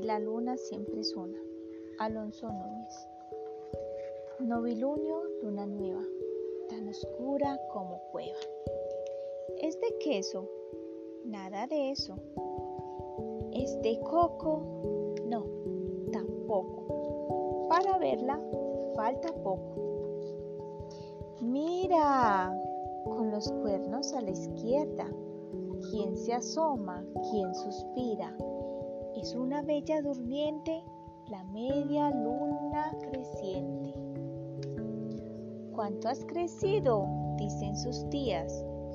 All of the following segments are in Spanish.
la luna siempre es una. Alonso Núñez. Novilunio, luna nueva, tan oscura como cueva. ¿Es de queso? Nada de eso. ¿Es de coco? No, tampoco. Para verla falta poco. Mira, con los cuernos a la izquierda. ¿Quién se asoma? ¿Quién suspira? Es una bella durmiente, la media luna creciente. ¿Cuánto has crecido? dicen sus tías,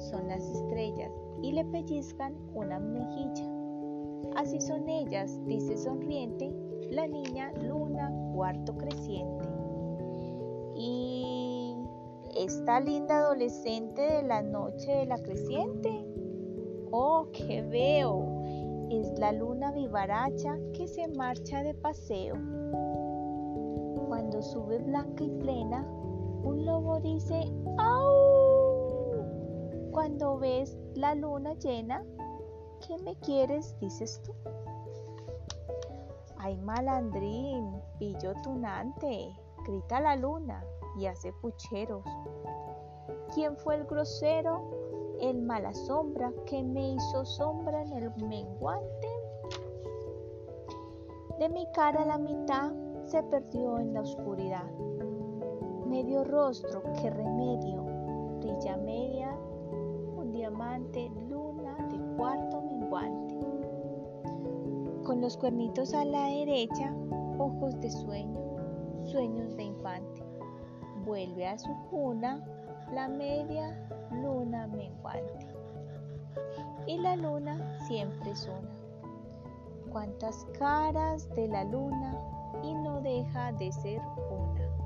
son las estrellas, y le pellizcan una mejilla. Así son ellas, dice sonriente, la niña luna cuarto creciente. Y esta linda adolescente de la noche de la creciente. Oh, qué veo es la luna vivaracha que se marcha de paseo. Cuando sube blanca y plena, un lobo dice ¡Au! Cuando ves la luna llena, ¿qué me quieres? dices tú. Ay malandrín, pillo tunante, grita la luna y hace pucheros. ¿Quién fue el grosero? el mala sombra que me hizo sombra en el menguante. De mi cara la mitad se perdió en la oscuridad. Medio rostro, qué remedio, brilla media, un diamante, luna de cuarto menguante. Con los cuernitos a la derecha, ojos de sueño, sueños de infante. Vuelve a su cuna la media luna menguante. Y la luna siempre es una. Cuántas caras de la luna y no deja de ser una.